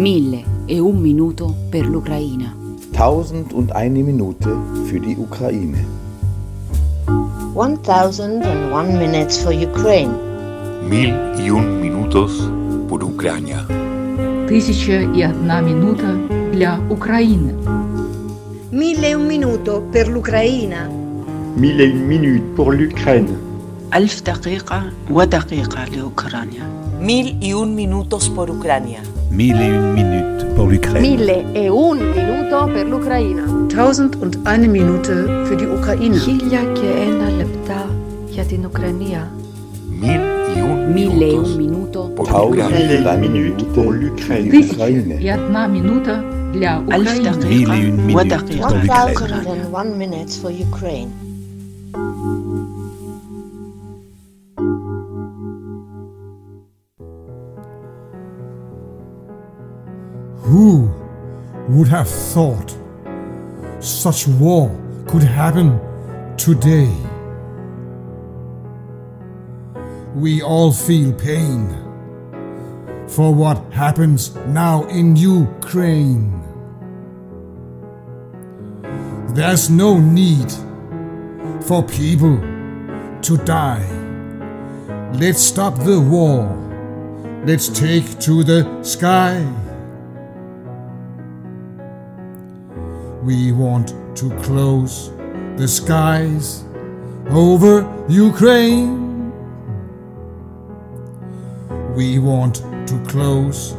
Mille e un minuto per l'Ucraina. Tausend und eine Minute für die Ukraine. 1001 minutes for Ukraine. Mil y un minutos por Ucrania. Тисяча і одна минута для України. Mille e un minuto per l'Ucraina. Mille et une minutes pour l'Ukraine. ألف دقيقة ودقيقة لأوكرانيا Mil y un minutos por Ucrania. Mille et une minute pour l'Ukraine. Mille et un minuto per l'Ukraina. Tausend und eine Minute für die Ukraine. Хиляки ena лепта για την Ουκρανία. Mille et e un minuto pour l'Ukraine. Тысяча и одна минута для Украины. Mille et une minutes pour l'Ukraine. One minute for Ukraine. Who would have thought such war could happen today? We all feel pain for what happens now in Ukraine. There's no need for people to die. Let's stop the war. Let's take to the sky. We want to close the skies over Ukraine. We want to close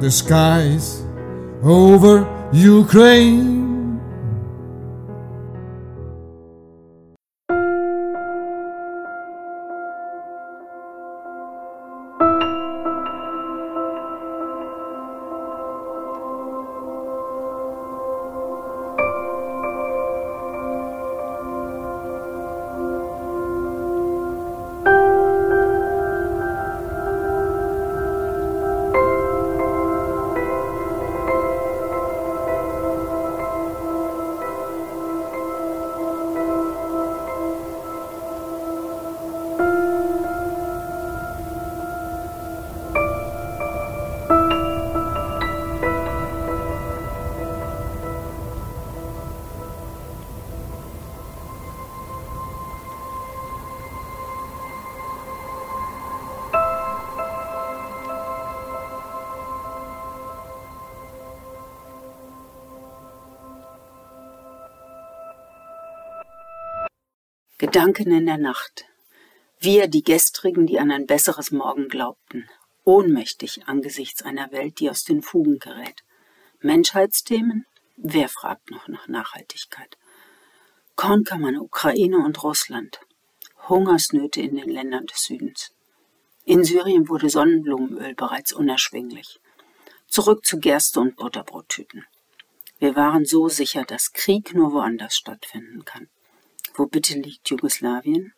the skies over Ukraine. Gedanken in der Nacht. Wir, die Gestrigen, die an ein besseres Morgen glaubten. Ohnmächtig angesichts einer Welt, die aus den Fugen gerät. Menschheitsthemen? Wer fragt noch nach Nachhaltigkeit? Kornkammern, Ukraine und Russland. Hungersnöte in den Ländern des Südens. In Syrien wurde Sonnenblumenöl bereits unerschwinglich. Zurück zu Gerste und Butterbrottüten. Wir waren so sicher, dass Krieg nur woanders stattfinden kann. Wo bitte liegt Jugoslawien?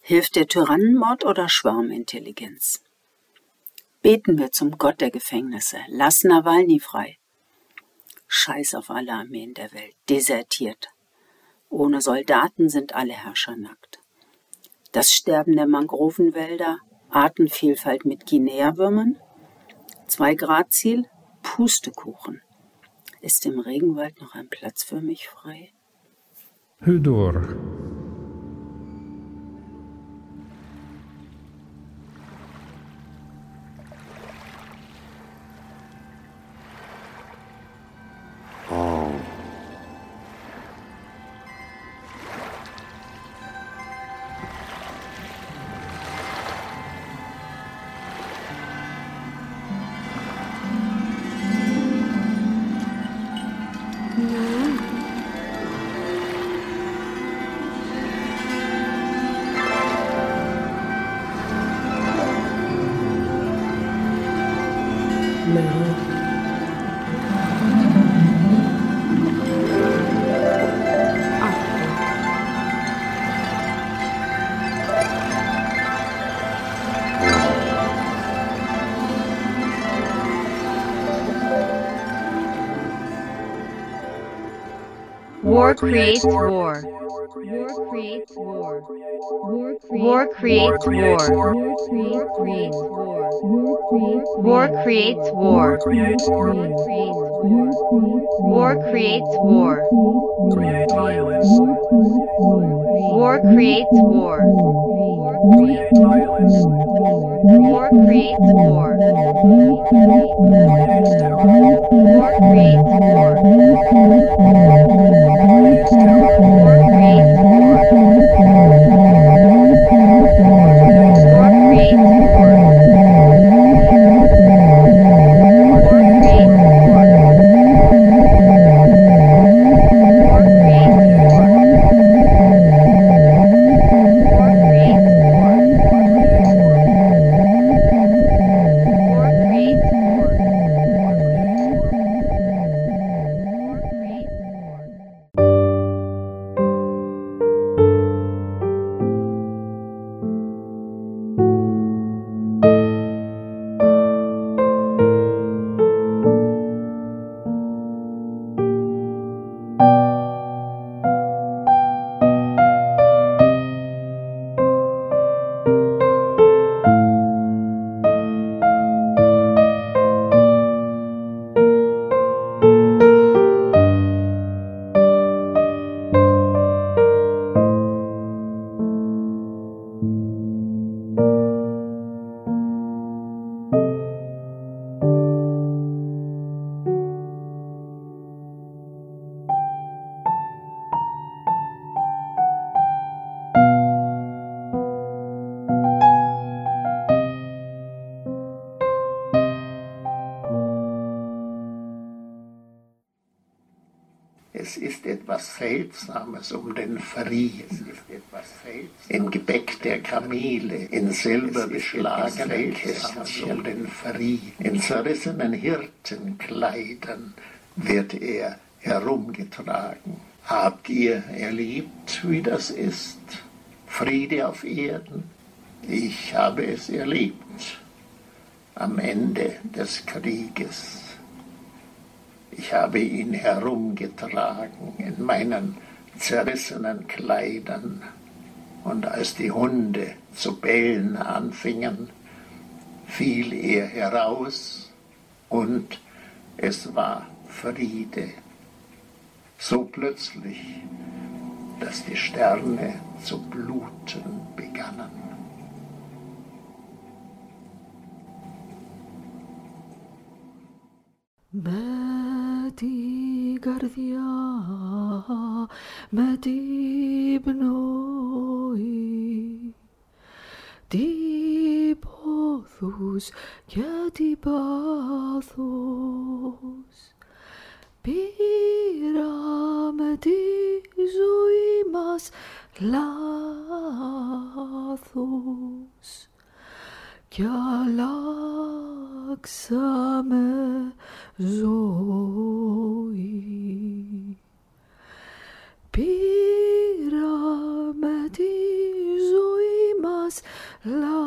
Hilft der Tyrannenmord oder Schwarmintelligenz? Beten wir zum Gott der Gefängnisse. Lass Nawalny frei. Scheiß auf alle Armeen der Welt. Desertiert. Ohne Soldaten sind alle Herrscher nackt. Das Sterben der Mangrovenwälder, Artenvielfalt mit Guinea-Würmern? Zwei Grad Ziel? Pustekuchen. Ist im Regenwald noch ein Platz für mich frei? Hudor. War creates war. War creates war. War creates war. War creates war. War creates war. War creates war. War creates war. War etwas Seltsames um den Fries, im Gebäck der Kamele, in silberbeschlagenen Kästchen um den Fries, in zerrissenen Hirtenkleidern wird er herumgetragen. Habt ihr erlebt, wie das ist? Friede auf Erden? Ich habe es erlebt am Ende des Krieges. Ich habe ihn herumgetragen in meinen zerrissenen Kleidern. Und als die Hunde zu bellen anfingen, fiel er heraus und es war Friede. So plötzlich, dass die Sterne zu bluten begannen. Με την καρδιά, με την πνοή, την πόθους και την πάθος, πήραμε τη ζωή μας λάθος κι αλλάξαμε ζωή. Lord.